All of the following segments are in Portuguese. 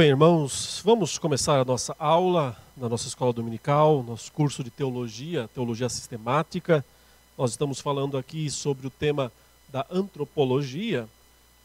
bem, irmãos, vamos começar a nossa aula na nossa escola dominical, nosso curso de teologia, teologia sistemática. Nós estamos falando aqui sobre o tema da antropologia,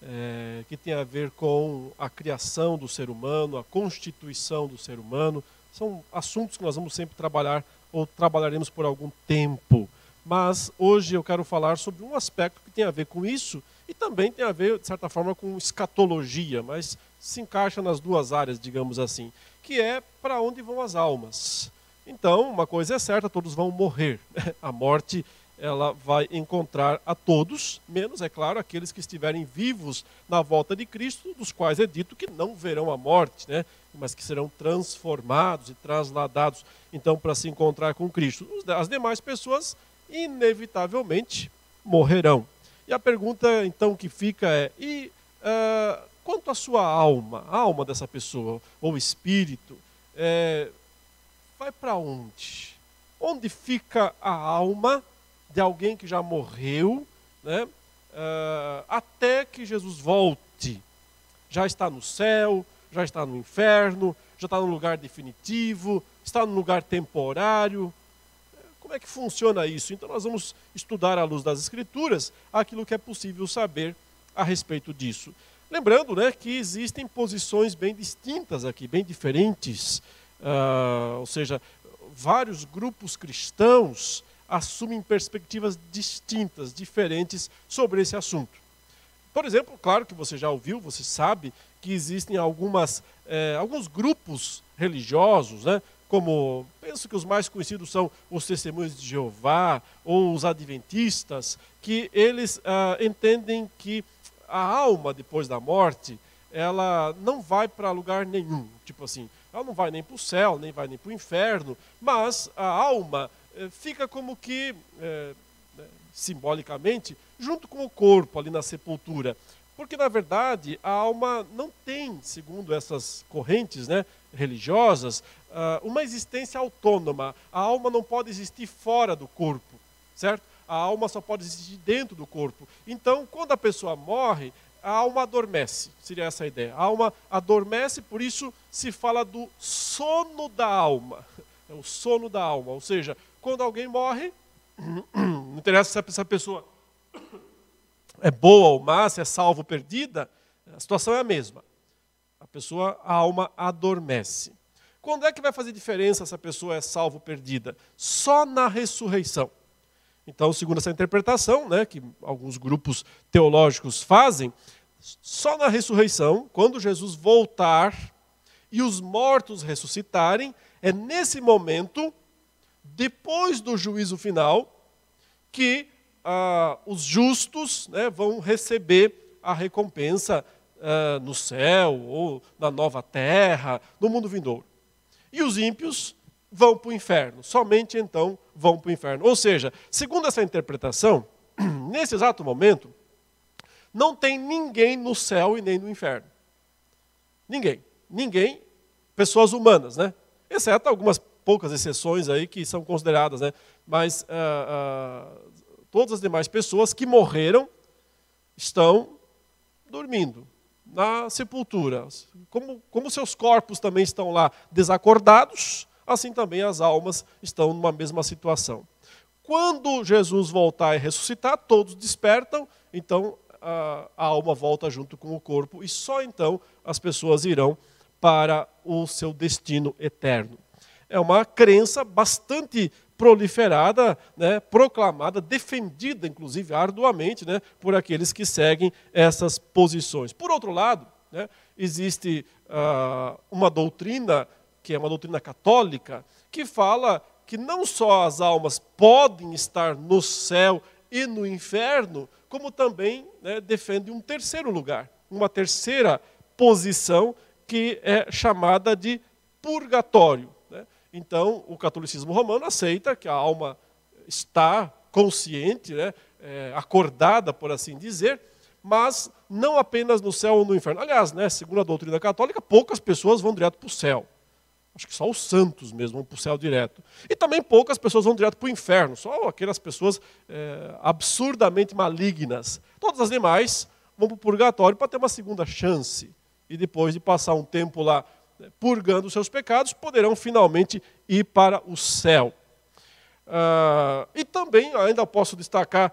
é, que tem a ver com a criação do ser humano, a constituição do ser humano. São assuntos que nós vamos sempre trabalhar ou trabalharemos por algum tempo. Mas hoje eu quero falar sobre um aspecto que tem a ver com isso e também tem a ver, de certa forma, com escatologia, mas se encaixa nas duas áreas, digamos assim, que é para onde vão as almas. Então, uma coisa é certa, todos vão morrer. A morte ela vai encontrar a todos, menos, é claro, aqueles que estiverem vivos na volta de Cristo, dos quais é dito que não verão a morte, né? mas que serão transformados e trasladados, então, para se encontrar com Cristo. As demais pessoas, inevitavelmente, morrerão. E a pergunta, então, que fica é: e uh, quanto à sua alma, a alma dessa pessoa, ou espírito, é, vai para onde? Onde fica a alma de alguém que já morreu, né, uh, até que Jesus volte? Já está no céu, já está no inferno, já está no lugar definitivo, está no lugar temporário. Como é que funciona isso? Então, nós vamos estudar à luz das Escrituras aquilo que é possível saber a respeito disso. Lembrando né, que existem posições bem distintas aqui, bem diferentes, uh, ou seja, vários grupos cristãos assumem perspectivas distintas, diferentes sobre esse assunto. Por exemplo, claro que você já ouviu, você sabe que existem algumas, eh, alguns grupos religiosos, né, como penso que os mais conhecidos são os testemunhos de Jeová ou os adventistas, que eles ah, entendem que a alma depois da morte ela não vai para lugar nenhum, tipo assim, ela não vai nem para o céu, nem vai nem para o inferno, mas a alma eh, fica como que né, simbolicamente junto com o corpo ali na sepultura. Porque, na verdade, a alma não tem, segundo essas correntes né, religiosas, ah, uma existência autônoma. A alma não pode existir fora do corpo, certo? A alma só pode existir dentro do corpo. Então, quando a pessoa morre, a alma adormece, seria essa a ideia. A alma adormece, por isso se fala do sono da alma. É o sono da alma. Ou seja, quando alguém morre, não interessa se essa pessoa é boa ou má, se é salvo ou perdida, a situação é a mesma. A pessoa, a alma adormece. Quando é que vai fazer diferença se a pessoa é salvo ou perdida? Só na ressurreição. Então, segundo essa interpretação, né, que alguns grupos teológicos fazem, só na ressurreição, quando Jesus voltar e os mortos ressuscitarem, é nesse momento, depois do juízo final, que ah, os justos né, vão receber a recompensa ah, no céu ou na nova terra, no mundo vindouro. E os ímpios vão para o inferno. Somente então vão para o inferno. Ou seja, segundo essa interpretação, nesse exato momento, não tem ninguém no céu e nem no inferno. Ninguém. Ninguém, pessoas humanas, né? Exceto algumas poucas exceções aí que são consideradas, né? Mas uh, uh, todas as demais pessoas que morreram estão dormindo na sepultura. Como, como seus corpos também estão lá desacordados, assim também as almas estão numa mesma situação. Quando Jesus voltar e ressuscitar, todos despertam, então a, a alma volta junto com o corpo, e só então as pessoas irão para o seu destino eterno. É uma crença bastante proliferada, né, proclamada, defendida, inclusive, arduamente, né, por aqueles que seguem essas posições. Por outro lado, né, existe uh, uma doutrina, que é uma doutrina católica, que fala que não só as almas podem estar no céu e no inferno, como também né, defende um terceiro lugar, uma terceira posição que é chamada de purgatório. Então, o catolicismo romano aceita que a alma está consciente, né, é, acordada, por assim dizer, mas não apenas no céu ou no inferno. Aliás, né, segundo a doutrina católica, poucas pessoas vão direto para o céu. Acho que só os santos mesmo vão para o céu direto. E também poucas pessoas vão direto para o inferno, só aquelas pessoas é, absurdamente malignas. Todas as demais vão para o purgatório para ter uma segunda chance. e depois de passar um tempo lá né, purgando os seus pecados, poderão finalmente ir para o céu. Uh, e também ainda posso destacar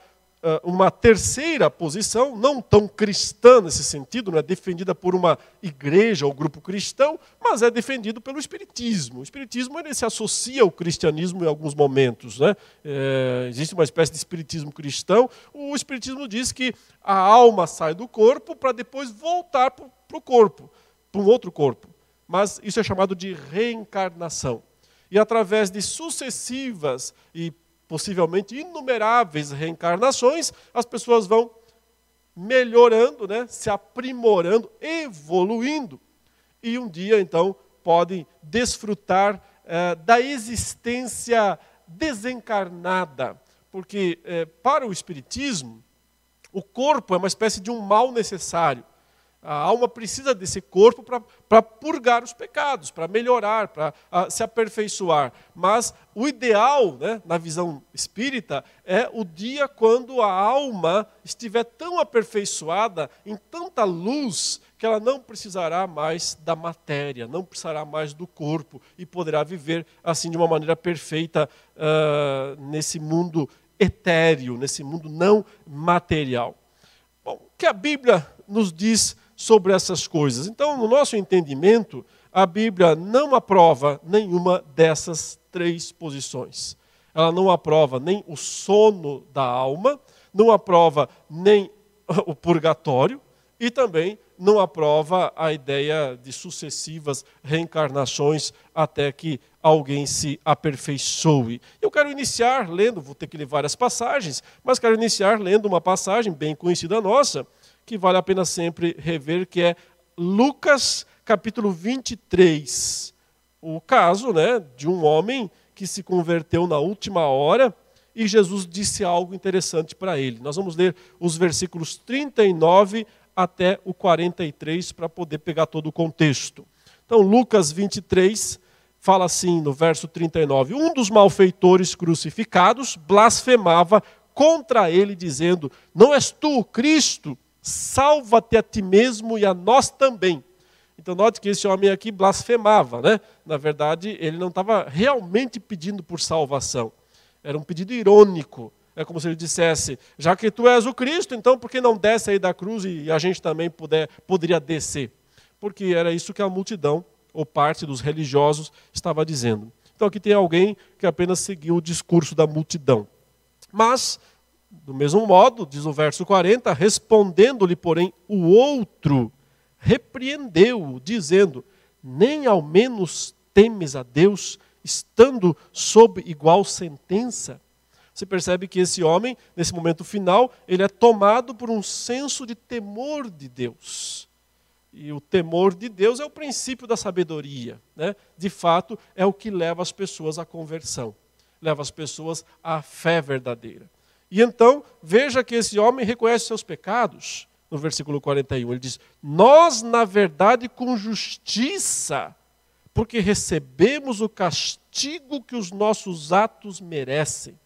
uma terceira posição, não tão cristã nesse sentido, não é defendida por uma igreja ou grupo cristão, mas é defendido pelo Espiritismo. O Espiritismo ele se associa ao cristianismo em alguns momentos. Né? É, existe uma espécie de Espiritismo cristão. O Espiritismo diz que a alma sai do corpo para depois voltar para o corpo, para um outro corpo. Mas isso é chamado de reencarnação. E através de sucessivas e possivelmente inumeráveis reencarnações, as pessoas vão melhorando, né, se aprimorando, evoluindo. E um dia, então, podem desfrutar eh, da existência desencarnada. Porque, eh, para o Espiritismo, o corpo é uma espécie de um mal necessário. A alma precisa desse corpo para purgar os pecados, para melhorar, para se aperfeiçoar. Mas o ideal, né, na visão espírita, é o dia quando a alma estiver tão aperfeiçoada, em tanta luz, que ela não precisará mais da matéria, não precisará mais do corpo e poderá viver assim de uma maneira perfeita uh, nesse mundo etéreo, nesse mundo não material. Bom, o que a Bíblia nos diz sobre essas coisas. Então, no nosso entendimento, a Bíblia não aprova nenhuma dessas três posições. Ela não aprova nem o sono da alma, não aprova nem o purgatório e também não aprova a ideia de sucessivas reencarnações até que alguém se aperfeiçoe. Eu quero iniciar lendo, vou ter que ler várias passagens, mas quero iniciar lendo uma passagem bem conhecida nossa, que vale a pena sempre rever, que é Lucas capítulo 23. O caso né, de um homem que se converteu na última hora e Jesus disse algo interessante para ele. Nós vamos ler os versículos 39 até o 43 para poder pegar todo o contexto. Então, Lucas 23 fala assim no verso 39: Um dos malfeitores crucificados blasfemava contra ele, dizendo: Não és tu o Cristo? Salva-te a ti mesmo e a nós também. Então, note que esse homem aqui blasfemava, né? Na verdade, ele não estava realmente pedindo por salvação. Era um pedido irônico. É como se ele dissesse: já que tu és o Cristo, então por que não desce aí da cruz e a gente também puder, poderia descer? Porque era isso que a multidão, ou parte dos religiosos, estava dizendo. Então aqui tem alguém que apenas seguiu o discurso da multidão. Mas do mesmo modo, diz o verso 40, respondendo-lhe, porém, o outro repreendeu-o, dizendo: Nem ao menos temes a Deus, estando sob igual sentença? Você percebe que esse homem, nesse momento final, ele é tomado por um senso de temor de Deus. E o temor de Deus é o princípio da sabedoria. Né? De fato, é o que leva as pessoas à conversão, leva as pessoas à fé verdadeira. E então, veja que esse homem reconhece seus pecados. No versículo 41, ele diz: Nós, na verdade, com justiça, porque recebemos o castigo que os nossos atos merecem.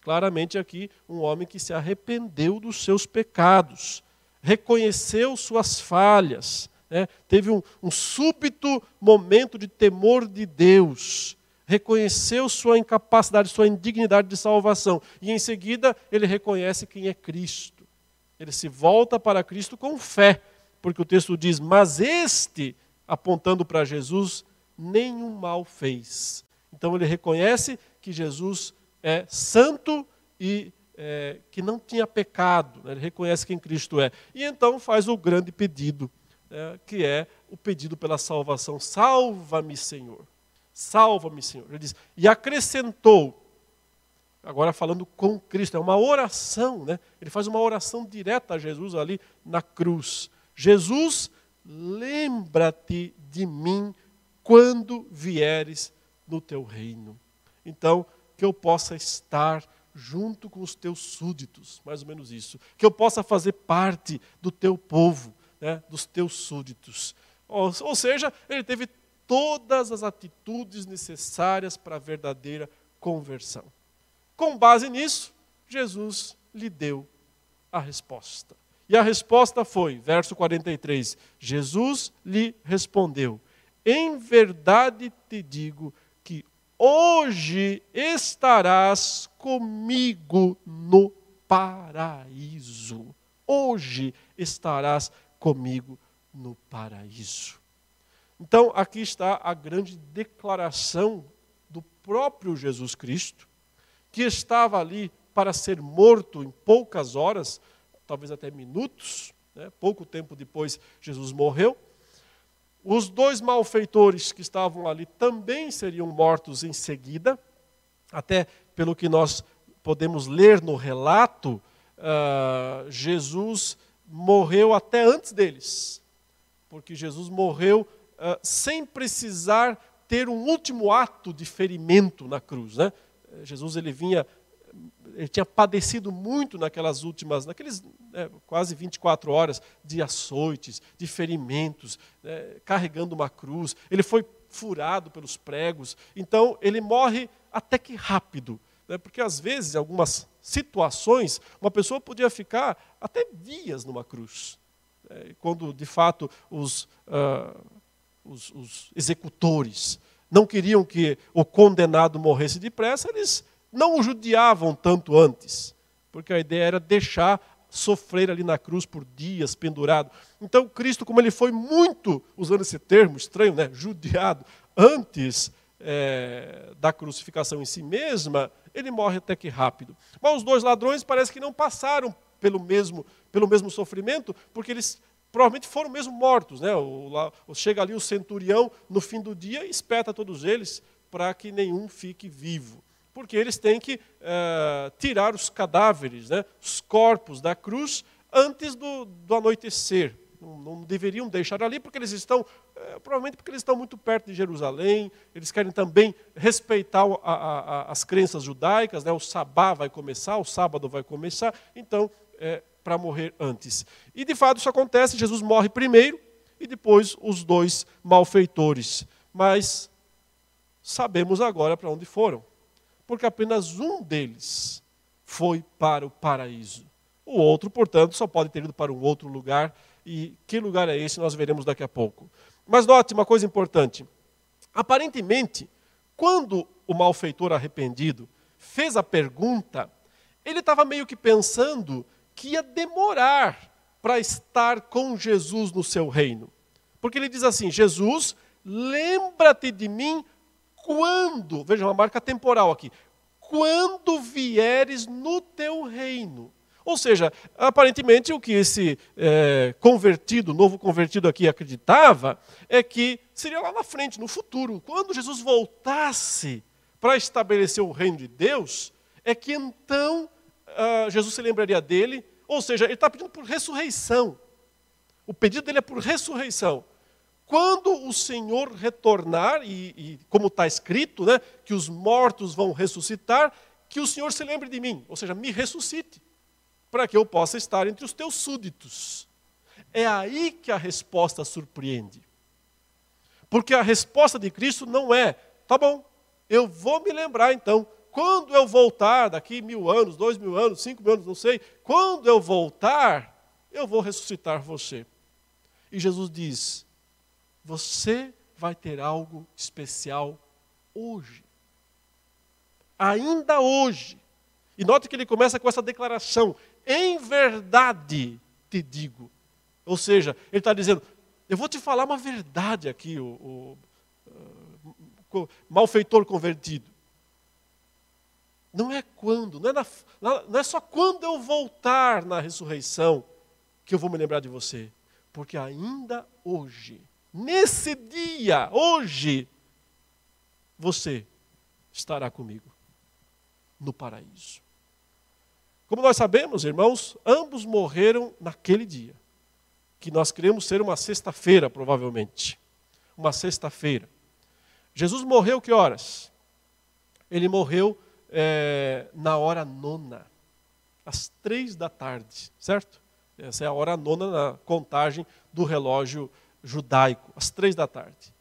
Claramente, aqui, um homem que se arrependeu dos seus pecados, reconheceu suas falhas, né? teve um, um súbito momento de temor de Deus reconheceu sua incapacidade, sua indignidade de salvação. E em seguida, ele reconhece quem é Cristo. Ele se volta para Cristo com fé, porque o texto diz: Mas este, apontando para Jesus, nenhum mal fez. Então ele reconhece que Jesus é santo e é, que não tinha pecado. Né? Ele reconhece quem Cristo é. E então faz o grande pedido, é, que é o pedido pela salvação: Salva-me, Senhor. Salva-me, Senhor. Ele diz, e acrescentou, agora falando com Cristo, é uma oração, né? Ele faz uma oração direta a Jesus ali na cruz. Jesus, lembra-te de mim quando vieres no teu reino. Então, que eu possa estar junto com os teus súditos, mais ou menos isso. Que eu possa fazer parte do teu povo, né, dos teus súditos. Ou, ou seja, ele teve todas as atitudes necessárias para a verdadeira conversão. Com base nisso, Jesus lhe deu a resposta. E a resposta foi, verso 43, Jesus lhe respondeu: Em verdade te digo que hoje estarás comigo no paraíso. Hoje estarás comigo no paraíso. Então, aqui está a grande declaração do próprio Jesus Cristo, que estava ali para ser morto em poucas horas, talvez até minutos, né? pouco tempo depois Jesus morreu. Os dois malfeitores que estavam ali também seriam mortos em seguida, até pelo que nós podemos ler no relato, uh, Jesus morreu até antes deles, porque Jesus morreu uh, sem precisar ter um último ato de ferimento na cruz. Né? Jesus ele vinha ele tinha padecido muito naquelas últimas, naqueles né, quase 24 horas de açoites, de ferimentos, né, carregando uma cruz. Ele foi furado pelos pregos. Então, ele morre até que rápido. Né, porque, às vezes, em algumas situações, uma pessoa podia ficar até dias numa cruz. Né, quando, de fato, os, uh, os, os executores não queriam que o condenado morresse depressa, eles não o judiavam tanto antes, porque a ideia era deixar sofrer ali na cruz por dias, pendurado. Então, Cristo, como ele foi muito, usando esse termo estranho, né, judiado, antes é, da crucificação em si mesma, ele morre até que rápido. Mas os dois ladrões parece que não passaram pelo mesmo, pelo mesmo sofrimento, porque eles provavelmente foram mesmo mortos. Né? O, lá, chega ali o centurião no fim do dia e espeta todos eles para que nenhum fique vivo porque eles têm que uh, tirar os cadáveres, né, os corpos da cruz, antes do, do anoitecer. Não, não, deveriam deixar ali, porque eles estão, uh, provavelmente porque eles estão muito perto de Jerusalém, eles querem também respeitar a, a, a, as crenças judaicas, né, o sabá vai começar, o sábado vai começar, então, é, para morrer antes. E de fato isso acontece, Jesus morre primeiro, e depois os dois malfeitores. Mas sabemos agora para onde foram porque apenas um deles foi para o paraíso. O outro, portanto, só pode ter ido para um outro lugar, e que lugar é esse nós veremos daqui a pouco. Mas note uma coisa importante: aparentemente, quando o malfeitor arrependido fez a pergunta, ele estava meio que pensando que ia demorar para estar com Jesus no seu reino. Porque ele diz assim: Jesus, lembra-te de mim quando, veja uma marca temporal aqui, quando vieres no teu reino. Ou seja, aparentemente o que esse é, convertido, novo convertido aqui acreditava, é que seria lá na frente, no futuro, quando Jesus voltasse para estabelecer o reino de Deus, é que então uh, Jesus se lembraria dele, ou seja, ele está pedindo por ressurreição. O pedido dele é por ressurreição. Quando o Senhor retornar, e, e como está escrito, né, que os mortos vão ressuscitar, que o Senhor se lembre de mim, ou seja, me ressuscite, para que eu possa estar entre os teus súditos. É aí que a resposta surpreende. Porque a resposta de Cristo não é, tá bom, eu vou me lembrar então, quando eu voltar, daqui mil anos, dois mil anos, cinco mil anos, não sei, quando eu voltar, eu vou ressuscitar você. E Jesus diz: você vai ter algo especial hoje. Ainda hoje. E note que ele começa com essa declaração: em verdade te digo. Ou seja, ele está dizendo: eu vou te falar uma verdade aqui, o, o, o uh, malfeitor convertido. Não é quando, não é, na, não é só quando eu voltar na ressurreição que eu vou me lembrar de você. Porque ainda hoje nesse dia, hoje, você estará comigo no paraíso. Como nós sabemos, irmãos, ambos morreram naquele dia, que nós queremos ser uma sexta-feira, provavelmente. Uma sexta-feira. Jesus morreu que horas? Ele morreu é, na hora nona, às três da tarde, certo? Essa é a hora nona na contagem do relógio judaico, às três da tarde.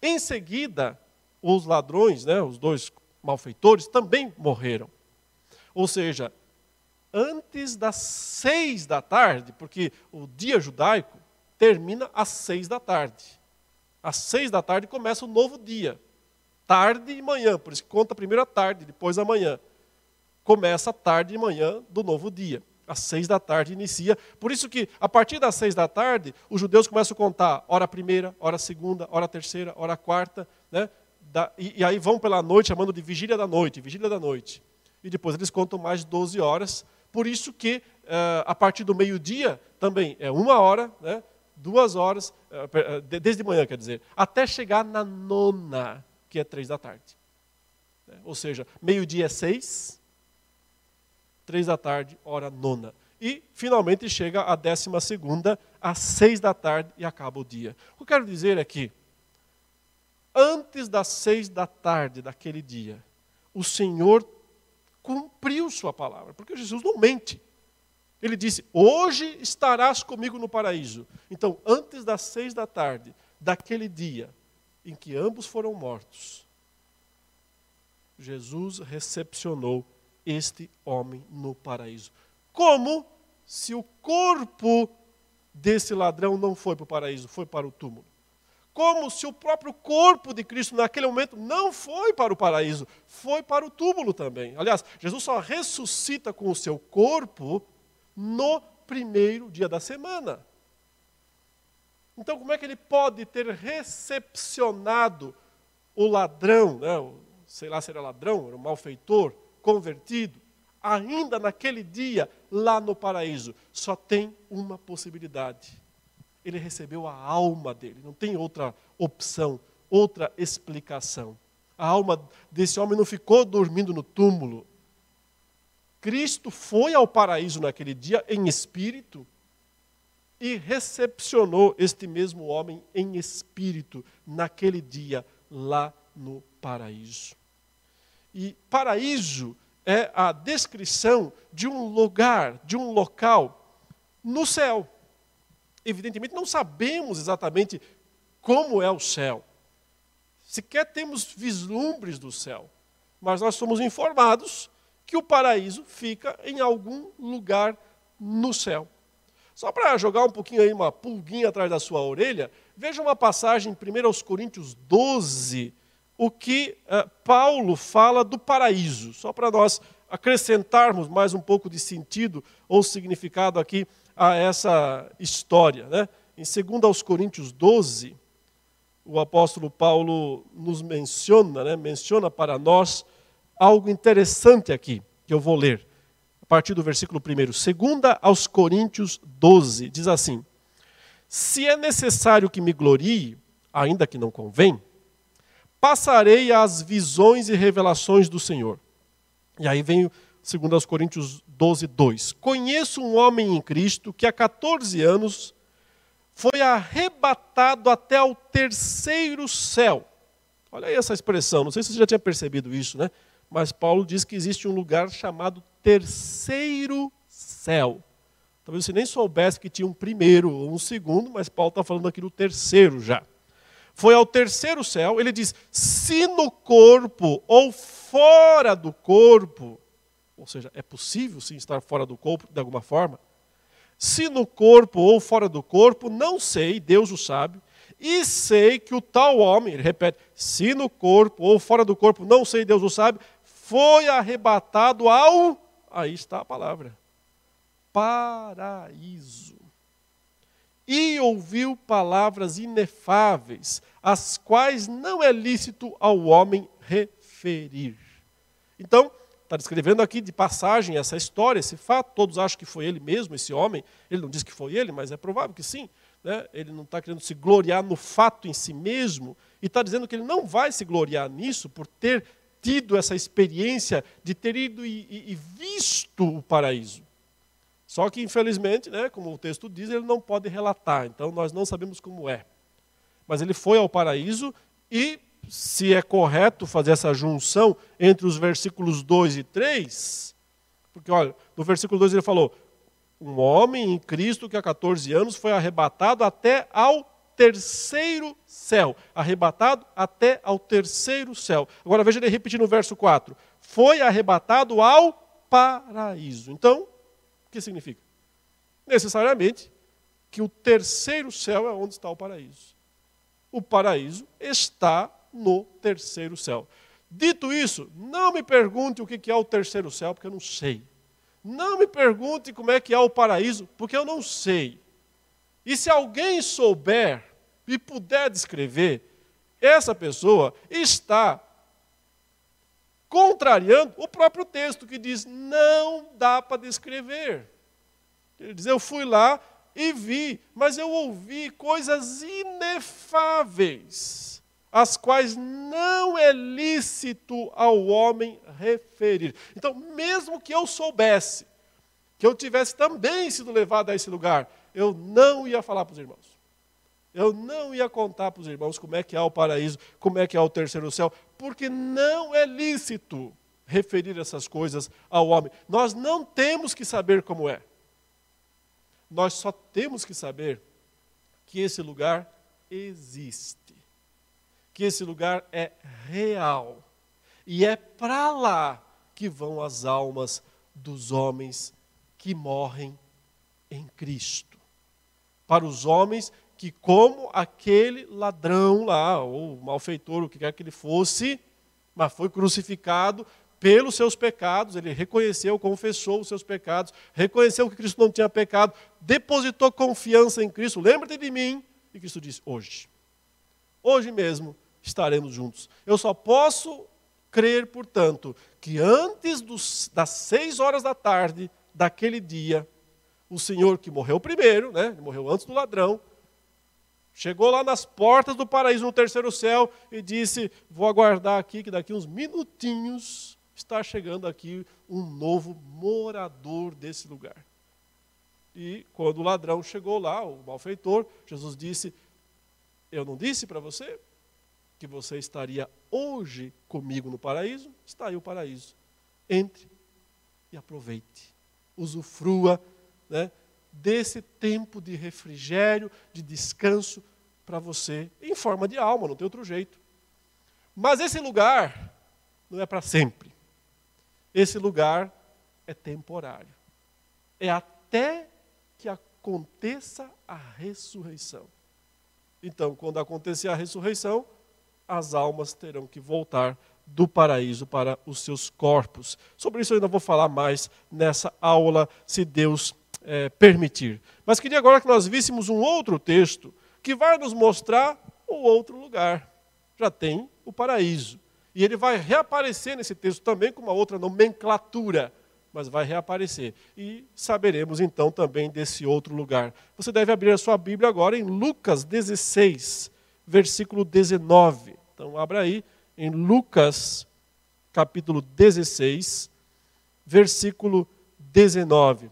Em seguida, os ladrões, né, os dois malfeitores, também morreram. Ou seja, antes das seis da tarde, porque o dia judaico termina às seis da tarde. Às seis da tarde começa o novo dia. Tarde e manhã, por isso que conta primeiro a tarde, depois a manhã. Começa a tarde e manhã do novo dia. Às seis da tarde inicia. Por isso que, a partir das seis da tarde, os judeus começam a contar hora primeira, hora segunda, hora terceira, hora quarta, né? Da, e, e, aí vão pela noite, chamando de vigília da noite, vigília da noite. E depois eles contam mais 12 horas. Por isso que, uh, a partir do meio-dia, também é uma hora, né? duas horas, uh, desde manhã, quer dizer, até chegar na nona, que é três da tarde. Né? Ou seja, meio-dia é seis, três da tarde, hora nona. E, finalmente, chega a décima segunda, às seis da tarde, e acaba o dia. O que eu quero dizer é que, antes das seis da tarde daquele dia, o Senhor cumpriu sua palavra, porque Jesus não mente. Ele disse: Hoje estarás comigo no paraíso. Então, antes das seis da tarde, daquele dia em que ambos foram mortos, Jesus recepcionou este homem no paraíso. Como se o corpo desse ladrão não foi para o paraíso, foi para o túmulo como se o próprio corpo de Cristo naquele momento não foi para o paraíso, foi para o túmulo também. Aliás, Jesus só ressuscita com o seu corpo no primeiro dia da semana. Então, como é que ele pode ter recepcionado o ladrão, né, sei lá se era ladrão, era um malfeitor, convertido, ainda naquele dia lá no paraíso? Só tem uma possibilidade ele recebeu a alma dele. Não tem outra opção, outra explicação. A alma desse homem não ficou dormindo no túmulo. Cristo foi ao paraíso naquele dia em espírito e recepcionou este mesmo homem em espírito naquele dia lá no paraíso. E paraíso é a descrição de um lugar, de um local no céu evidentemente, não sabemos exatamente como é o céu. Sequer temos vislumbres do céu. Mas nós somos informados que o paraíso fica em algum lugar no céu. Só para jogar um pouquinho aí, uma pulguinha atrás da sua orelha, veja uma passagem em 1 Coríntios 12, o que uh, Paulo fala do paraíso. Só para nós acrescentarmos mais um pouco de sentido ou significado aqui a essa história. Né? Em 2 aos Coríntios 12, o apóstolo Paulo nos menciona, né, menciona para nós algo interessante aqui, que eu vou ler, partir do versículo 1. 2 aos Coríntios 12, diz assim: Se é necessário que me glorie, ainda que não convém, passarei às visões e revelações do Senhor. E aí vem segundo aos Coríntios 12, 2. Conheço um homem em Cristo que há 14 anos foi arrebatado até ao terceiro céu. Olha aí essa expressão, não sei se você já tinha percebido isso, né? Mas Paulo diz que existe um lugar chamado terceiro céu. Talvez você nem soubesse que tinha um primeiro ou um segundo, mas Paulo está falando aqui do terceiro já. Foi ao terceiro céu, ele diz: se no corpo ou fora do corpo ou seja, é possível sim estar fora do corpo de alguma forma. Se no corpo ou fora do corpo, não sei, Deus o sabe. E sei que o tal homem, ele repete, se no corpo ou fora do corpo, não sei, Deus o sabe, foi arrebatado ao. Aí está a palavra. Paraíso. E ouviu palavras inefáveis, as quais não é lícito ao homem referir. Então, está descrevendo aqui de passagem essa história, esse fato. Todos acham que foi ele mesmo, esse homem. Ele não diz que foi ele, mas é provável que sim. Né? Ele não está querendo se gloriar no fato em si mesmo e está dizendo que ele não vai se gloriar nisso por ter tido essa experiência de ter ido e, e, e visto o paraíso. Só que, infelizmente, né, como o texto diz, ele não pode relatar, então nós não sabemos como é. Mas ele foi ao paraíso e se é correto fazer essa junção entre os versículos 2 e 3, porque olha, no versículo 2 ele falou: um homem em Cristo que há 14 anos foi arrebatado até ao terceiro céu. Arrebatado até ao terceiro céu. Agora veja ele repetir no verso 4: foi arrebatado ao paraíso. Então, O que significa? Necessariamente que o terceiro céu é onde está o paraíso. O paraíso está no terceiro céu. Dito isso, não me pergunte o que é o terceiro céu, porque eu não sei. Não me pergunte como é que é o paraíso, porque eu não sei. E se alguém souber e puder descrever, essa pessoa está contrariando o próprio texto que diz: não dá para descrever. Ele diz: eu fui lá e vi, mas eu ouvi coisas inefáveis, as quais não é lícito ao homem referir. Então, mesmo que eu soubesse, que eu tivesse também sido levado a esse lugar, eu não ia falar para os irmãos. Eu não ia contar para os irmãos como é que é o paraíso, como é que é o terceiro céu, porque não é lícito referir essas coisas ao homem. Nós não temos que saber como é. Nós só temos que saber que esse lugar existe, que esse lugar é real, e é para lá que vão as almas dos homens que morrem em Cristo. Para os homens que, como aquele ladrão lá, ou malfeitor, o que quer que ele fosse, mas foi crucificado pelos seus pecados, ele reconheceu, confessou os seus pecados, reconheceu que Cristo não tinha pecado, depositou confiança em Cristo, lembra-te de mim, e Cristo disse: hoje, hoje mesmo estaremos juntos. Eu só posso crer, portanto, que antes dos, das seis horas da tarde daquele dia, o Senhor que morreu primeiro, né, morreu antes do ladrão, Chegou lá nas portas do paraíso, no terceiro céu, e disse: Vou aguardar aqui, que daqui uns minutinhos está chegando aqui um novo morador desse lugar. E quando o ladrão chegou lá, o malfeitor, Jesus disse: Eu não disse para você que você estaria hoje comigo no paraíso? Está aí o paraíso. Entre e aproveite, usufrua né, desse tempo de refrigério, de descanso para você, em forma de alma, não tem outro jeito. Mas esse lugar não é para sempre. Esse lugar é temporário. É até que aconteça a ressurreição. Então, quando acontecer a ressurreição, as almas terão que voltar do paraíso para os seus corpos. Sobre isso eu ainda vou falar mais nessa aula, se Deus é, permitir. Mas queria agora que nós víssemos um outro texto que vai nos mostrar o outro lugar. Já tem o paraíso. E ele vai reaparecer nesse texto também com uma outra nomenclatura, mas vai reaparecer. E saberemos então também desse outro lugar. Você deve abrir a sua Bíblia agora em Lucas 16, versículo 19. Então, abra aí em Lucas, capítulo 16, versículo 19.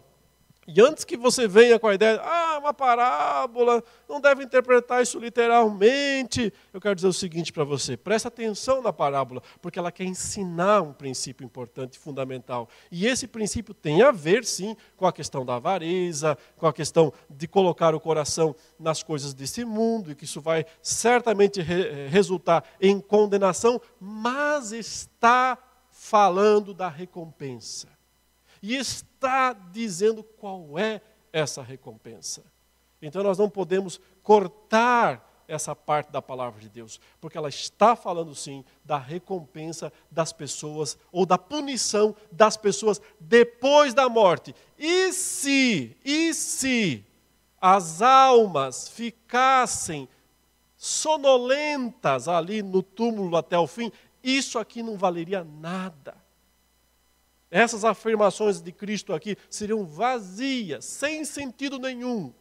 E antes que você venha com a ideia, ah, uma parábola, não deve interpretar isso literalmente, eu quero dizer o seguinte para você: presta atenção na parábola, porque ela quer ensinar um princípio importante, fundamental. E esse princípio tem a ver, sim, com a questão da avareza, com a questão de colocar o coração nas coisas desse mundo, e que isso vai certamente re eh, resultar em condenação, mas está falando da recompensa. E está dizendo qual é essa recompensa. Então nós não podemos cortar essa parte da palavra de Deus, porque ela está falando sim da recompensa das pessoas ou da punição das pessoas depois da morte. E se, e se as almas ficassem sonolentas ali no túmulo até o fim, isso aqui não valeria nada. Essas afirmações de Cristo aqui seriam vazias, sem sentido nenhum.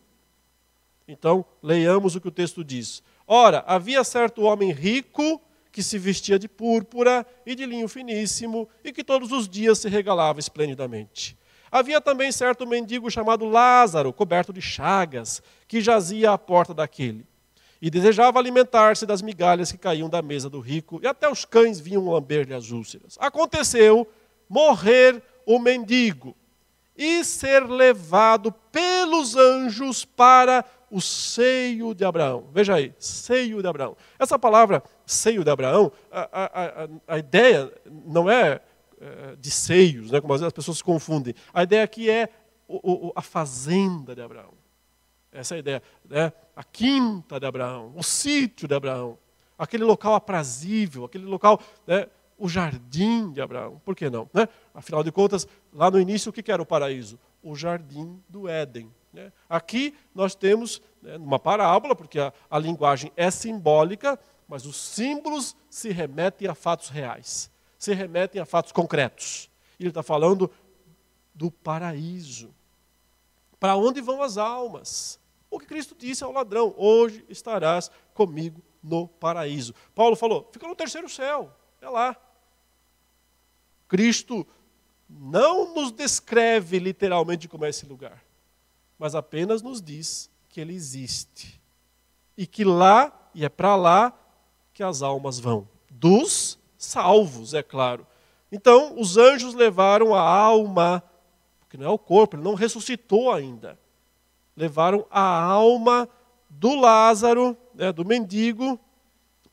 Então, leiamos o que o texto diz. Ora, havia certo homem rico que se vestia de púrpura e de linho finíssimo e que todos os dias se regalava esplendidamente. Havia também certo mendigo chamado Lázaro, coberto de chagas, que jazia à porta daquele. E desejava alimentar-se das migalhas que caíam da mesa do rico, e até os cães vinham lamber-lhe as úlceras. Aconteceu morrer o mendigo e ser levado pelos anjos para o seio de Abraão. Veja aí, seio de Abraão. Essa palavra seio de Abraão, a, a, a, ideia não é, é de seios, né, como as pessoas se confundem. A ideia aqui é o, o, a fazenda de Abraão. Essa é a ideia. Né? A quinta de Abraão, o sítio de Abraão, aquele local aprazível, aquele local, né? O jardim de Abraão. Por que não? Né? Afinal de contas, lá no início, o que era o paraíso? O jardim do Éden. Né? Aqui nós temos né, uma parábola, porque a, a linguagem é simbólica, mas os símbolos se remetem a fatos reais, se remetem a fatos concretos. Ele está falando do paraíso. Para onde vão as almas? O que Cristo disse ao ladrão: Hoje estarás comigo no paraíso. Paulo falou: fica no terceiro céu, é lá. Cristo não nos descreve literalmente como é esse lugar, mas apenas nos diz que ele existe. E que lá, e é para lá, que as almas vão. Dos salvos, é claro. Então, os anjos levaram a alma, porque não é o corpo, ele não ressuscitou ainda. Levaram a alma do Lázaro, né, do mendigo,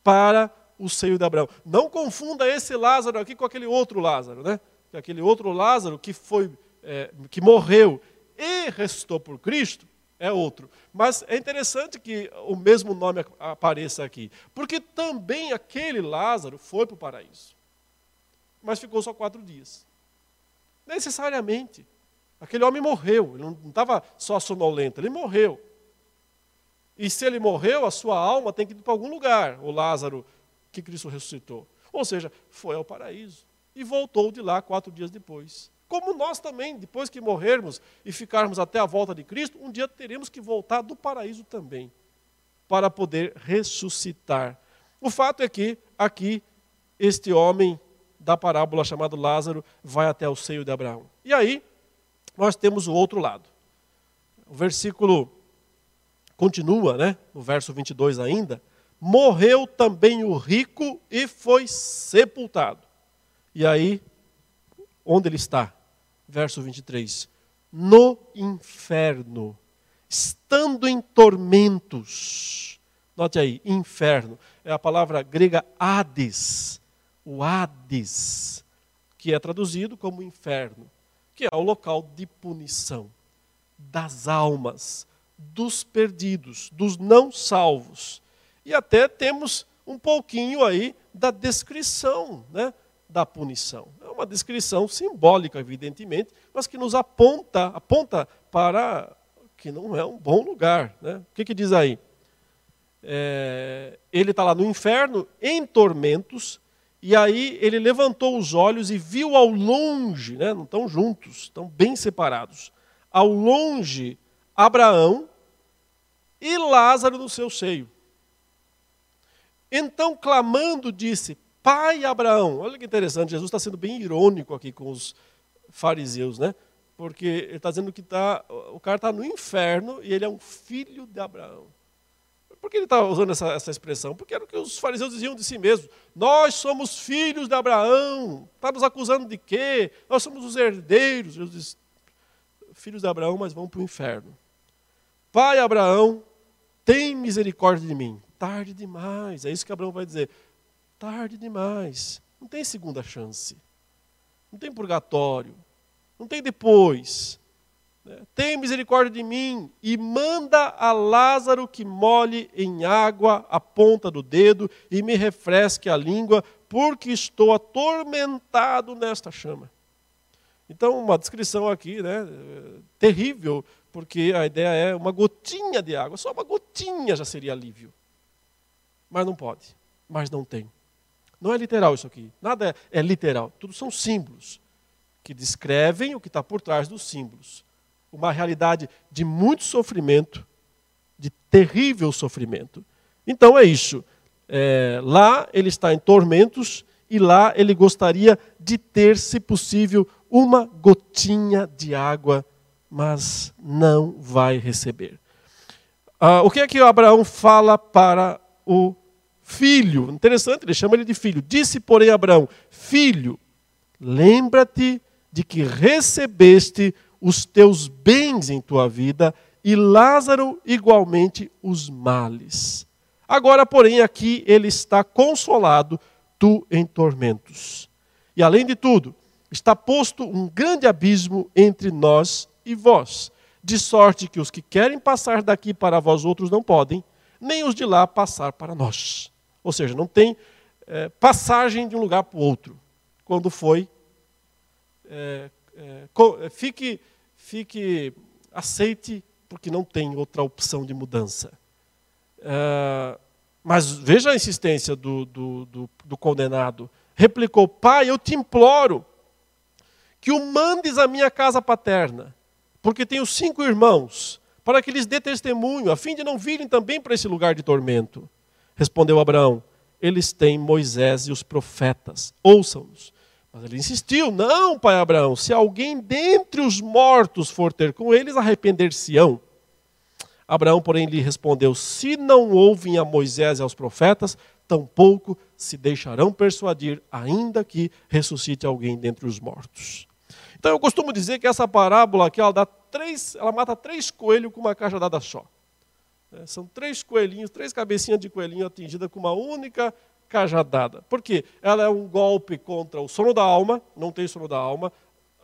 para o seio de Abraão. Não confunda esse Lázaro aqui com aquele outro Lázaro, né? Aquele outro Lázaro que foi, é, que morreu e ressuscitou por Cristo é outro. Mas é interessante que o mesmo nome apareça aqui, porque também aquele Lázaro foi para o paraíso, mas ficou só quatro dias. Necessariamente. Aquele homem morreu, ele não estava só sonolento, ele morreu. E se ele morreu, a sua alma tem que ir para algum lugar, o Lázaro que Cristo ressuscitou. Ou seja, foi ao paraíso e voltou de lá quatro dias depois. Como nós também, depois que morrermos e ficarmos até a volta de Cristo, um dia teremos que voltar do paraíso também, para poder ressuscitar. O fato é que aqui este homem da parábola chamado Lázaro vai até o seio de Abraão. E aí nós temos o outro lado. O versículo continua, né? No verso 22 ainda, morreu também o rico e foi sepultado. E aí, onde ele está? Verso 23. No inferno, estando em tormentos. Note aí, inferno. É a palavra grega Hades. O Hades, que é traduzido como inferno, que é o local de punição das almas, dos perdidos, dos não salvos e até temos um pouquinho aí da descrição né, da punição. É uma descrição simbólica, evidentemente, mas que nos aponta, aponta para que não é um bom lugar. Né? O que, que diz aí? É, ele está lá no inferno, em tormentos, e aí ele levantou os olhos e viu ao longe, né, não estão juntos, estão bem separados, ao longe Abraão e Lázaro no seu seio. Então, clamando, disse: Pai Abraão. Olha que interessante, Jesus está sendo bem irônico aqui com os fariseus, né? Porque ele está dizendo que tá, o cara está no inferno e ele é um filho de Abraão. Por que ele está usando essa, essa expressão? Porque era o que os fariseus diziam de si mesmos. Nós somos filhos de Abraão. Está nos acusando de quê? Nós somos os herdeiros. Jesus diz, filhos de Abraão, mas vão para o inferno. Pai Abraão, tem misericórdia de mim tarde demais. É isso que Abraão vai dizer. Tarde demais. Não tem segunda chance. Não tem purgatório. Não tem depois. Né? Tem misericórdia de mim e manda a Lázaro que molhe em água a ponta do dedo e me refresque a língua, porque estou atormentado nesta chama. Então, uma descrição aqui, né, terrível, porque a ideia é uma gotinha de água, só uma gotinha já seria alívio mas não pode, mas não tem. Não é literal isso aqui, nada é, é literal, tudo são símbolos que descrevem o que está por trás dos símbolos. Uma realidade de muito sofrimento, de terrível sofrimento. Então é isso. É, lá ele está em tormentos e lá ele gostaria de ter, se possível, uma gotinha de água, mas não vai receber. Ah, o que é que Abraão fala para o filho. Interessante, ele chama ele de filho. Disse, porém, Abraão: Filho, lembra-te de que recebeste os teus bens em tua vida e Lázaro igualmente os males. Agora, porém, aqui ele está consolado, tu em tormentos. E além de tudo, está posto um grande abismo entre nós e vós, de sorte que os que querem passar daqui para vós outros não podem, nem os de lá passar para nós. Ou seja, não tem é, passagem de um lugar para o outro. Quando foi, é, é, fique, fique, aceite, porque não tem outra opção de mudança. É, mas veja a insistência do, do, do, do condenado. Replicou: Pai, eu te imploro que o mandes à minha casa paterna, porque tenho cinco irmãos, para que lhes dê testemunho, a fim de não virem também para esse lugar de tormento. Respondeu Abraão: Eles têm Moisés e os profetas, ouçam-nos. Mas ele insistiu: Não, pai Abraão, se alguém dentre os mortos for ter com eles, arrepender-se-ão. Abraão, porém, lhe respondeu: Se não ouvem a Moisés e aos profetas, tampouco se deixarão persuadir, ainda que ressuscite alguém dentre os mortos. Então eu costumo dizer que essa parábola aqui, ela, dá três, ela mata três coelhos com uma cajadada só. É, são três coelhinhos, três cabecinhas de coelhinho atingidas com uma única cajadada. Por quê? Ela é um golpe contra o sono da alma, não tem sono da alma.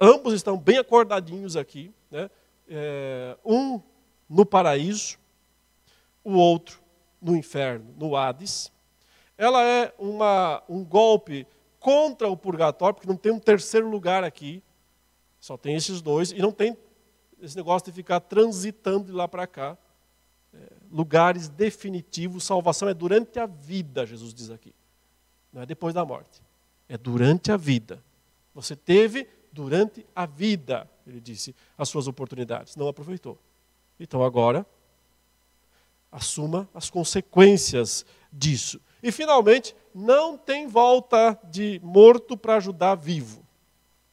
Ambos estão bem acordadinhos aqui. Né? É, um no paraíso, o outro no inferno, no Hades. Ela é uma, um golpe contra o purgatório, porque não tem um terceiro lugar aqui, só tem esses dois, e não tem esse negócio de ficar transitando de lá para cá. Lugares definitivos, salvação é durante a vida, Jesus diz aqui. Não é depois da morte. É durante a vida. Você teve durante a vida, ele disse, as suas oportunidades. Não aproveitou. Então agora, assuma as consequências disso. E finalmente, não tem volta de morto para ajudar vivo.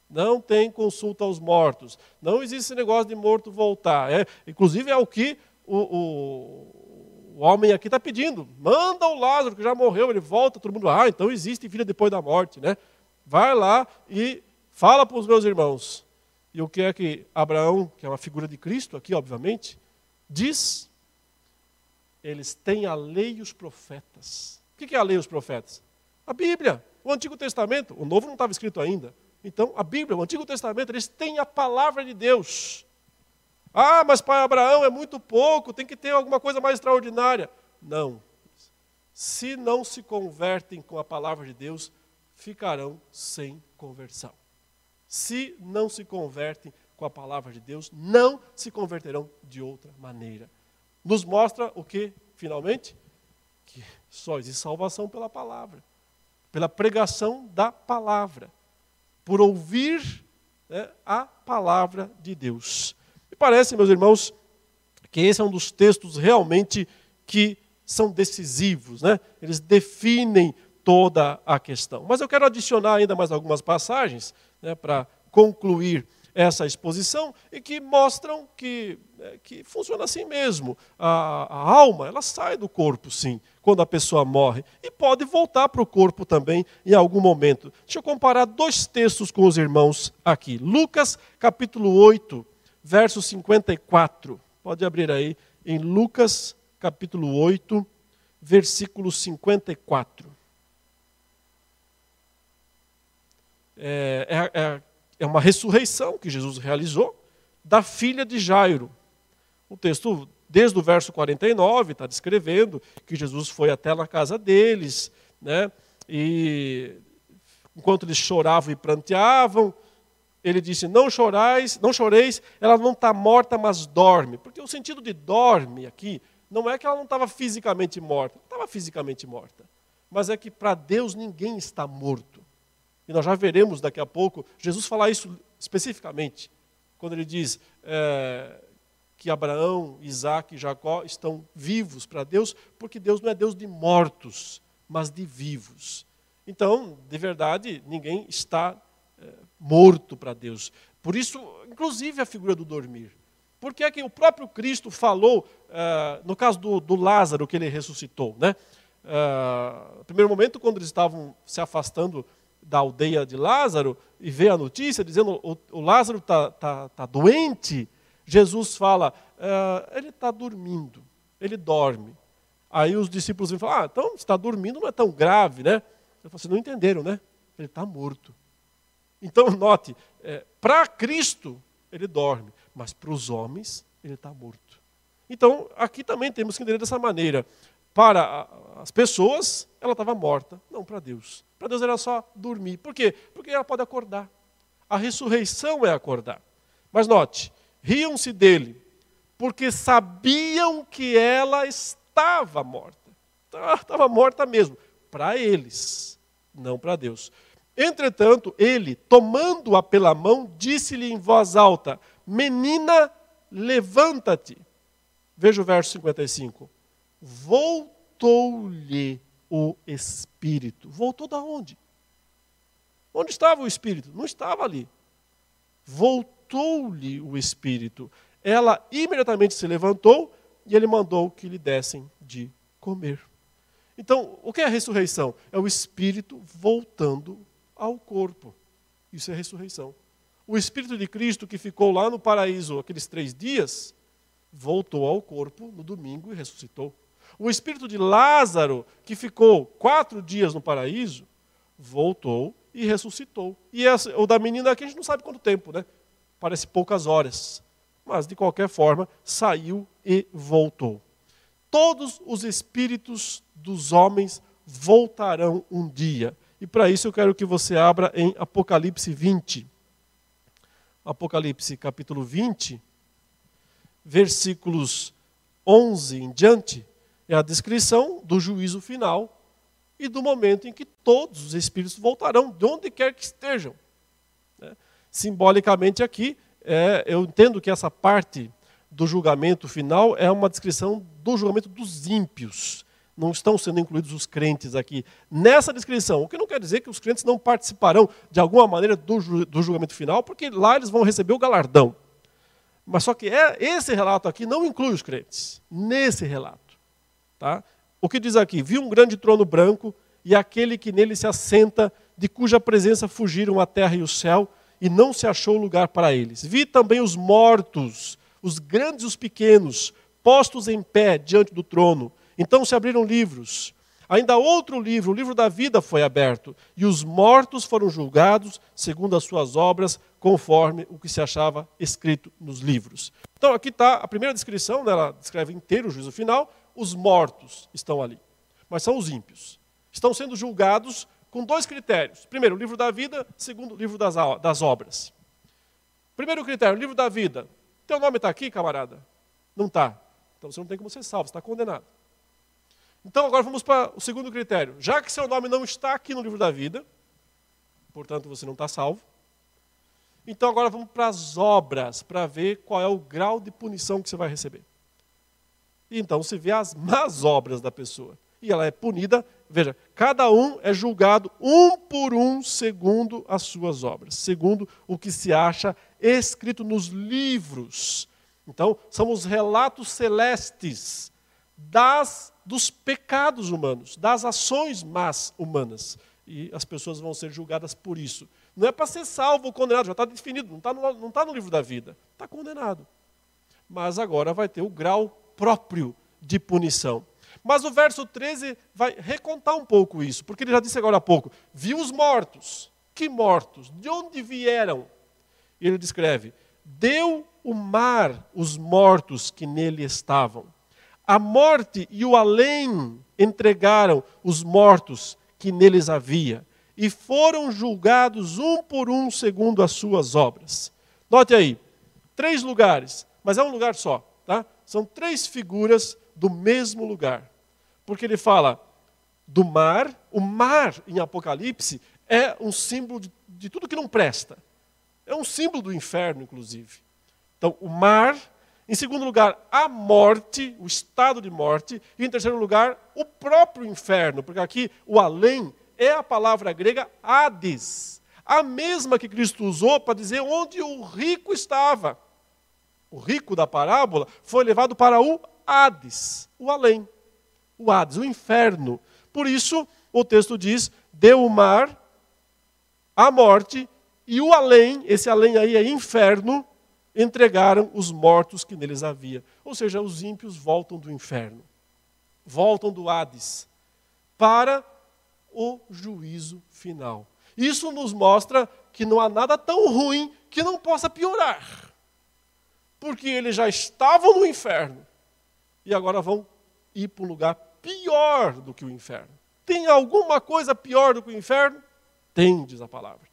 Não tem consulta aos mortos. Não existe esse negócio de morto voltar. É, inclusive é o que o, o, o homem aqui está pedindo. Manda o Lázaro, que já morreu, ele volta, todo mundo, ah, então existe vida depois da morte. Né? Vai lá e fala para os meus irmãos. E o que é que Abraão, que é uma figura de Cristo aqui, obviamente, diz? Eles têm a lei e os profetas. O que é a lei e os profetas? A Bíblia, o Antigo Testamento. O Novo não estava escrito ainda. Então, a Bíblia, o Antigo Testamento, eles têm a palavra de Deus. Ah, mas pai Abraão é muito pouco, tem que ter alguma coisa mais extraordinária. Não. Se não se convertem com a palavra de Deus, ficarão sem conversão se não se convertem com a palavra de Deus, não se converterão de outra maneira. Nos mostra o que, finalmente? Que só existe salvação pela palavra, pela pregação da palavra, por ouvir né, a palavra de Deus. Parece, meus irmãos, que esse é um dos textos realmente que são decisivos, né? eles definem toda a questão. Mas eu quero adicionar ainda mais algumas passagens né, para concluir essa exposição e que mostram que, é, que funciona assim mesmo. A, a, alma, ela sai do corpo, sim, quando a pessoa morre, e pode voltar para o corpo também em algum momento. Deixa eu comparar dois textos com os irmãos aqui. Lucas, capítulo 8, verso 54. Pode abrir aí em Lucas, capítulo 8, versículo 54. é, é, é uma ressurreição que Jesus realizou da filha de Jairo. O texto, desde o verso 49, está descrevendo que Jesus foi até na casa deles, né? e enquanto eles choravam e pranteavam, ele disse: Não chorais, não choreis, ela não está morta, mas dorme. Porque o sentido de dorme aqui não é que ela não estava fisicamente morta, estava fisicamente morta, mas é que para Deus ninguém está morto e nós já veremos daqui a pouco Jesus falar isso especificamente, quando ele diz é, que Abraão, Isaac e Jacó estão vivos para Deus, porque Deus não é Deus de mortos, mas de vivos. Então, de verdade, ninguém está morto para Deus. Por isso, inclusive a figura do dormir. Porque é que o próprio Cristo falou, é, no caso do, do, Lázaro, que ele ressuscitou. Né? Uh, no primeiro momento, quando eles estavam se afastando da aldeia de Lázaro e vê a notícia dizendo o, o Lázaro está tá, tá doente, Jesus fala, uh, ele está dormindo, ele dorme. Aí os discípulos vão falar, ah, então está dormindo não é tão grave, né? Eu falo, vocês não entenderam, né? Ele está morto. Então, note, é, para Cristo, ele dorme. mas para os homens ele está morto. Então, aqui também temos que entender dessa maneira. Para as pessoas, ela estava morta, não para Deus. Para Deus era só dormir. Por quê? Porque ela pode acordar. A ressurreição é acordar. Mas note, riam-se dele, porque sabiam que ela estava morta. Estava morta mesmo, para eles, não para Deus. Entretanto, ele, tomando-a pela mão, disse-lhe em voz alta: Menina, levanta-te. Veja o verso 55. Voltou-lhe o espírito. Voltou da onde? Onde estava o espírito? Não estava ali. Voltou-lhe o espírito. Ela imediatamente se levantou e ele mandou que lhe dessem de comer. Então, o que é a ressurreição? É o espírito voltando ao corpo. Isso é ressurreição. O espírito de Cristo que ficou lá no paraíso aqueles três dias, voltou ao corpo no domingo e ressuscitou. O espírito de Lázaro, que ficou quatro dias no paraíso, voltou e ressuscitou. E essa, o da menina aqui a gente não sabe quanto tempo, né? Parece poucas horas. Mas, de qualquer forma, saiu e voltou. Todos os espíritos dos homens voltarão um dia. E para isso eu quero que você abra em Apocalipse 20. Apocalipse capítulo 20, versículos 11 em diante, é a descrição do juízo final e do momento em que todos os espíritos voltarão, de onde quer que estejam. Né? Simbolicamente aqui, é, eu entendo que essa parte do julgamento final é uma descrição do julgamento dos ímpios não estão sendo incluídos os crentes aqui nessa descrição. O que não quer dizer que os crentes não participarão de alguma maneira do, do julgamento final, porque lá eles vão receber o galardão. Mas só que é, esse relato aqui não inclui os crentes, nesse relato. Tá? O que diz aqui? Vi um grande trono branco e aquele que nele se assenta, de cuja presença fugiram a terra e o céu, e não se achou lugar para eles. Vi também os mortos, os grandes e os pequenos, postos em pé diante do trono então se abriram livros. Ainda outro livro, o livro da vida, foi aberto, e os mortos foram julgados segundo as suas obras, conforme o que se achava escrito nos livros. Então aqui está a primeira descrição, né, ela descreve inteiro o juízo final, os mortos estão ali, mas são os ímpios. Estão sendo julgados com dois critérios. Primeiro, o livro da vida, segundo, o livro das, das obras. Primeiro critério, o livro da vida. Teu nome está aqui, camarada? Não está. Então você não tem como ser salvo, está condenado. Então agora vamos para o segundo critério. Já que seu nome não está aqui no livro da vida, portanto você não está salvo. Então agora vamos para as obras, para ver qual é o grau de punição que você vai receber. E então se vê as más obras da pessoa. E ela é punida, veja, cada um é julgado um por um segundo as suas obras, segundo o que se acha escrito nos livros. Então, são os relatos celestes das dos pecados humanos, das ações más humanas. E as pessoas vão ser julgadas por isso. Não é para ser salvo ou condenado, já está definido, não está no, não está no livro da vida. Está condenado. Mas agora vai ter o grau próprio de punição. Mas o verso 13 vai recontar um pouco isso, porque ele já disse agora há pouco: viu os mortos. Que mortos? De onde vieram? Ele descreve: deu o mar os mortos que nele estavam. A morte e o além entregaram os mortos que neles havia, e foram julgados um por um segundo as suas obras. Note aí, três lugares, mas é um lugar só, tá? São três figuras do mesmo lugar. Porque ele fala do mar, o mar em Apocalipse é um símbolo de, de tudo que não presta. É um símbolo do inferno, inclusive. Então, o mar em segundo lugar, a morte, o estado de morte. E em terceiro lugar, o próprio inferno, porque aqui o além é a palavra grega Hades, a mesma que Cristo usou para dizer onde o rico estava. O rico da parábola foi levado para o Hades, o além, o Hades, o inferno. Por isso, o texto diz: deu o mar, a morte e o além, esse além aí é inferno, entregaram os mortos que neles havia. Ou seja, os ímpios voltam do inferno, voltam do Hades, para o juízo final. Isso nos mostra que não há nada tão ruim que não possa piorar. porque eles já estavam no inferno e agora vão ir para um lugar pior do que o inferno. Tem alguma coisa pior do que o inferno? Tem, diz a palavra.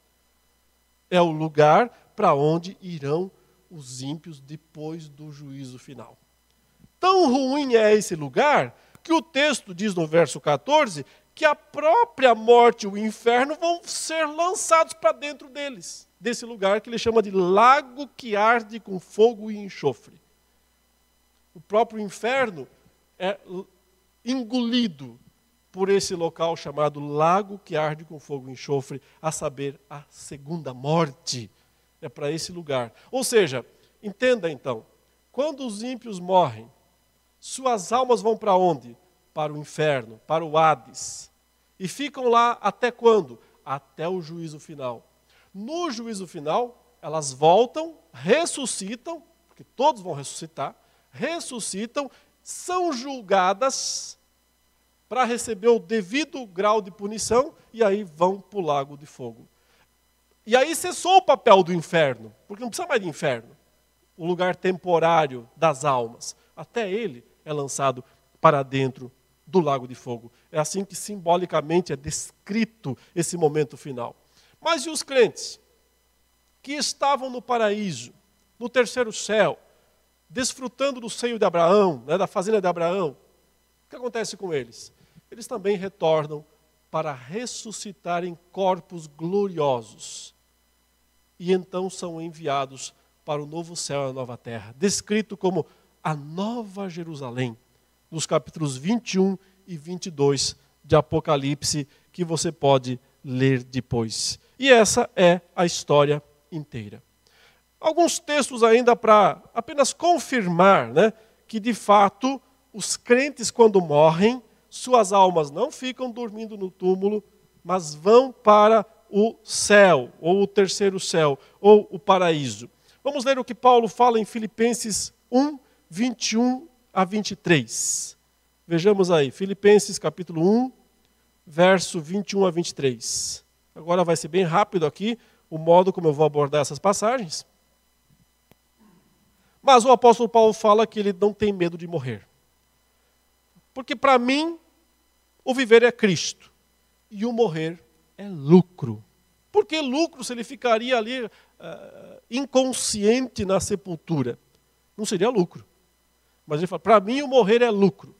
É o lugar para onde irão os ímpios depois do juízo final. Tão ruim é esse lugar que o texto diz no verso 14 que a própria morte e o inferno vão ser lançados para dentro deles, desse lugar que ele chama de lago que arde com fogo e enxofre. O próprio inferno é engolido por esse local chamado lago que arde com fogo e enxofre, a saber, a segunda morte. É para esse lugar. Ou seja, entenda então, quando os ímpios morrem, suas almas vão para onde? Para o inferno, para o Hades. E ficam lá até quando? Até o juízo final. No juízo final, elas voltam, ressuscitam, porque todos vão ressuscitar, ressuscitam, são julgadas para receber o devido grau de punição e aí vão para o lago de fogo. E aí cessou o papel do inferno, porque não precisa mais de inferno o lugar temporário das almas. Até ele é lançado para dentro do lago de fogo. É assim que simbolicamente é descrito esse momento final. Mas e os crentes que estavam no paraíso, no terceiro céu, desfrutando do seio de Abraão, né, da fazenda de Abraão? O que acontece com eles? Eles também retornam para ressuscitar em corpos gloriosos. E então são enviados para o novo céu e a nova terra, descrito como a nova Jerusalém, nos capítulos 21 e 22 de Apocalipse, que você pode ler depois. E essa é a história inteira. Alguns textos ainda para apenas confirmar né, que, de fato, os crentes, quando morrem, suas almas não ficam dormindo no túmulo, mas vão para o céu, ou o terceiro céu, ou o paraíso. Vamos ler o que Paulo fala em Filipenses 1, 21 a 23. Vejamos aí, Filipenses capítulo 1, verso 21 a 23. Agora vai ser bem rápido aqui o modo como eu vou abordar essas passagens. Mas o apóstolo Paulo fala que ele não tem medo de morrer. Porque para mim, o viver é Cristo e o morrer é lucro. Por que lucro se ele ficaria ali uh, inconsciente na sepultura. Não seria lucro. Mas ele fala: para mim o morrer é lucro.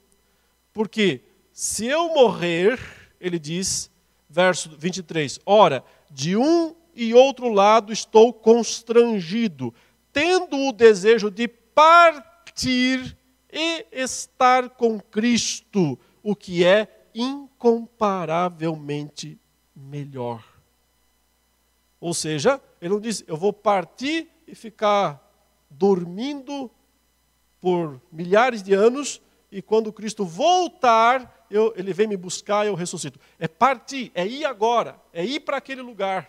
Porque se eu morrer, ele diz, verso 23, ora, de um e outro lado estou constrangido, tendo o desejo de partir e estar com Cristo, o que é incomparavelmente melhor. Ou seja, ele não diz, eu vou partir e ficar dormindo por milhares de anos e quando Cristo voltar, eu, ele vem me buscar e eu ressuscito. É partir, é ir agora, é ir para aquele lugar.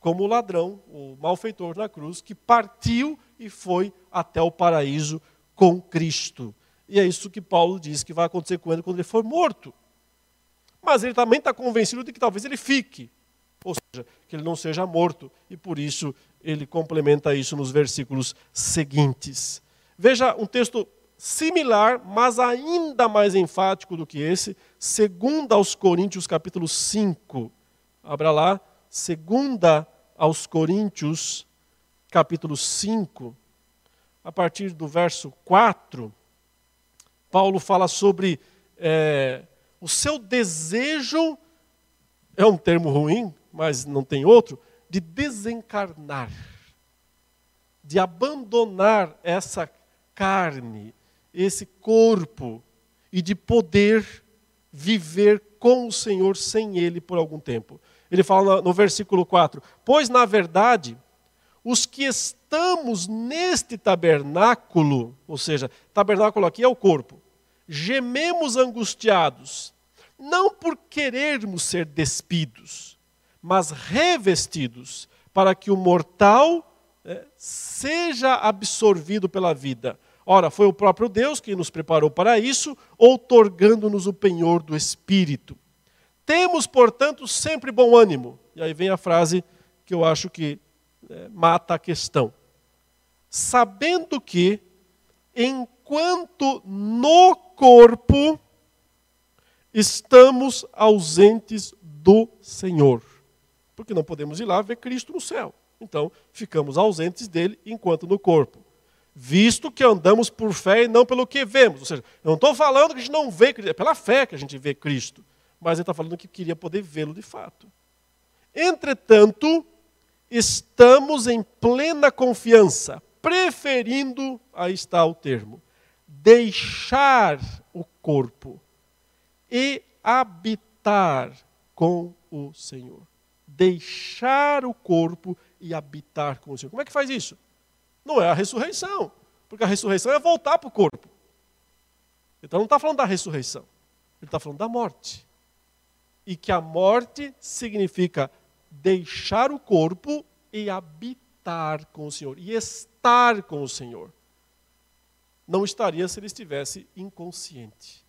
Como o ladrão, o malfeitor na cruz, que partiu e foi até o paraíso com Cristo. E é isso que Paulo diz que vai acontecer com ele quando ele for morto. Mas ele também está convencido de que talvez ele fique ou seja, que ele não seja morto, e por isso ele complementa isso nos versículos seguintes. Veja um texto similar, mas ainda mais enfático do que esse, segundo aos Coríntios capítulo 5. Abra lá, segunda aos Coríntios capítulo 5, a partir do verso 4, Paulo fala sobre é, o seu desejo, é um termo ruim, mas não tem outro, de desencarnar, de abandonar essa carne, esse corpo, e de poder viver com o Senhor sem Ele por algum tempo. Ele fala no versículo 4: Pois na verdade, os que estamos neste tabernáculo, ou seja, tabernáculo aqui é o corpo, gememos angustiados, não por querermos ser despidos, mas revestidos, para que o mortal é, seja absorvido pela vida. Ora, foi o próprio Deus que nos preparou para isso, outorgando-nos o penhor do Espírito. Temos, portanto, sempre bom ânimo. E aí vem a frase que eu acho que é, mata a questão. sabendo que, enquanto no corpo, estamos ausentes do Senhor. Porque não podemos ir lá ver Cristo no céu. Então, ficamos ausentes dele enquanto no corpo. Visto que andamos por fé e não pelo que vemos. Ou seja, eu não estou falando que a gente não vê Cristo, é pela fé que a gente vê Cristo. Mas ele está falando que queria poder vê-lo de fato. Entretanto, estamos em plena confiança, preferindo, aí está o termo, deixar o corpo e habitar com o Senhor. Deixar o corpo e habitar com o Senhor. Como é que faz isso? Não é a ressurreição, porque a ressurreição é voltar para o corpo. Então não está falando da ressurreição, ele está falando da morte. E que a morte significa deixar o corpo e habitar com o Senhor, e estar com o Senhor. Não estaria se ele estivesse inconsciente.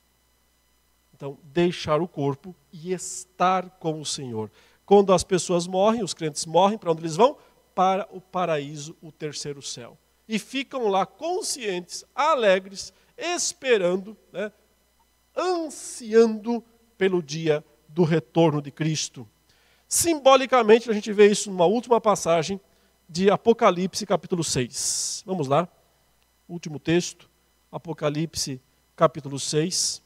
Então, deixar o corpo e estar com o Senhor. Quando as pessoas morrem, os crentes morrem, para onde eles vão? Para o paraíso, o terceiro céu. E ficam lá conscientes, alegres, esperando, né, ansiando pelo dia do retorno de Cristo. Simbolicamente, a gente vê isso numa última passagem de Apocalipse, capítulo 6. Vamos lá, último texto, Apocalipse, capítulo 6.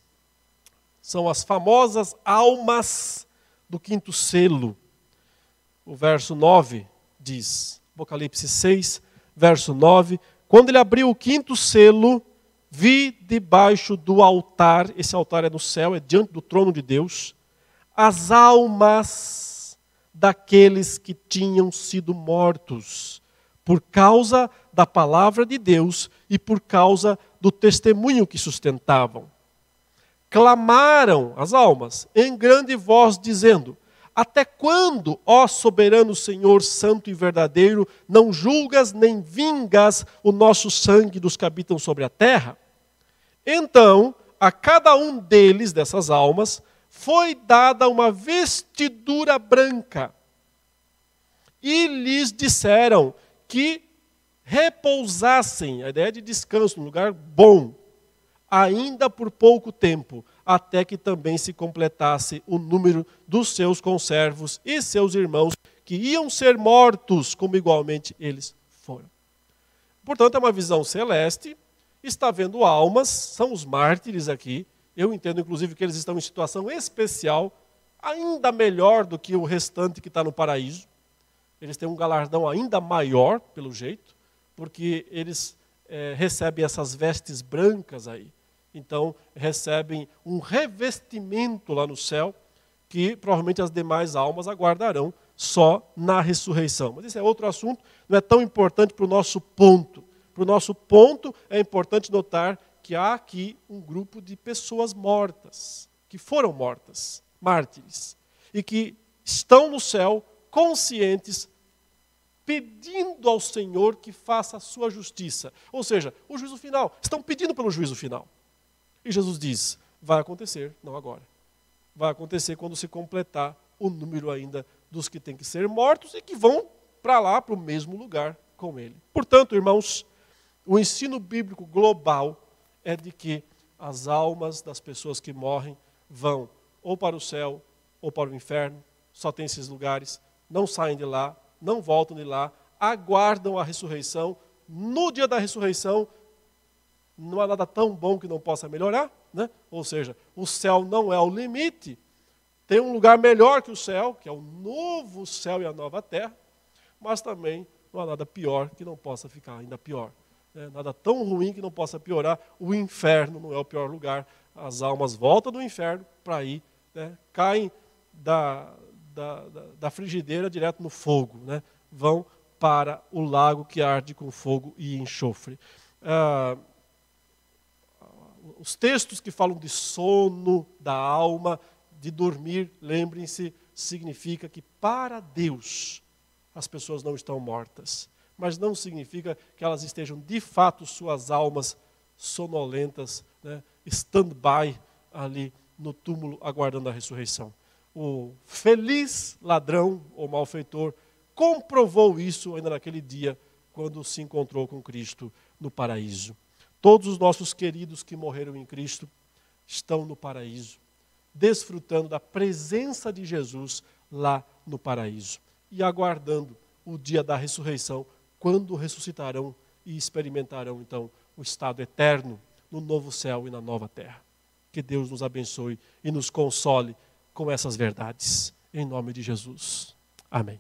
São as famosas almas do quinto selo. O verso 9 diz, Apocalipse 6, verso 9: Quando ele abriu o quinto selo, vi debaixo do altar, esse altar é no céu, é diante do trono de Deus, as almas daqueles que tinham sido mortos por causa da palavra de Deus e por causa do testemunho que sustentavam clamaram as almas em grande voz, dizendo: Até quando, ó soberano Senhor santo e verdadeiro, não julgas nem vingas o nosso sangue dos que habitam sobre a terra? Então, a cada um deles, dessas almas, foi dada uma vestidura branca. E lhes disseram que repousassem, a ideia de descanso, num lugar bom, ainda por pouco tempo, até que também se completasse o número dos seus conservos e seus irmãos, que iam ser mortos, como igualmente eles foram. Portanto, é uma visão celeste, está vendo almas, são os mártires aqui. Eu entendo, inclusive, que eles estão em situação especial, ainda melhor do que o restante que está no paraíso. Eles têm um galardão ainda maior, pelo jeito, porque eles é, recebem essas vestes brancas aí então recebem um revestimento lá no céu que provavelmente as demais almas aguardarão só na ressurreição. Mas esse é outro assunto, não é tão importante para o nosso ponto. Para o nosso ponto, é importante notar que há aqui um grupo de pessoas mortas, que foram mortas, mártires, e que estão no céu conscientes, pedindo ao Senhor que faça a sua justiça. Ou seja, o juízo final. Estão pedindo pelo juízo final. E Jesus diz: vai acontecer, não agora. Vai acontecer quando se completar o número ainda dos que têm que ser mortos e que vão para lá, para o mesmo lugar com ele. Portanto, irmãos, o ensino bíblico global é de que as almas das pessoas que morrem vão ou para o céu ou para o inferno, só tem esses lugares, não saem de lá, não voltam de lá, aguardam a ressurreição. No dia da ressurreição, não há nada tão bom que não possa melhorar, né? ou seja, o céu não é o limite, tem um lugar melhor que o céu, que é o novo céu e a nova terra, mas também não há nada pior que não possa ficar ainda pior. Né? Nada tão ruim que não possa piorar. O inferno não é o pior lugar. As almas voltam do inferno para ir, né? caem da, da, da, frigideira direto no fogo, né? vão para o lago que arde com fogo e enxofre. Ah, os textos que falam de sono da alma, de dormir, lembrem-se, significa que para Deus as pessoas não estão mortas. Mas não significa que elas estejam de fato suas almas sonolentas, né, stand-by ali no túmulo aguardando a ressurreição. O feliz ladrão ou malfeitor comprovou isso ainda naquele dia, quando se encontrou com Cristo no paraíso. Todos os nossos queridos que morreram em Cristo estão no paraíso, desfrutando da presença de Jesus lá no paraíso e aguardando o dia da ressurreição, quando ressuscitarão e experimentarão então o estado eterno no novo céu e na nova terra. Que Deus nos abençoe e nos console com essas verdades. Em nome de Jesus. Amém.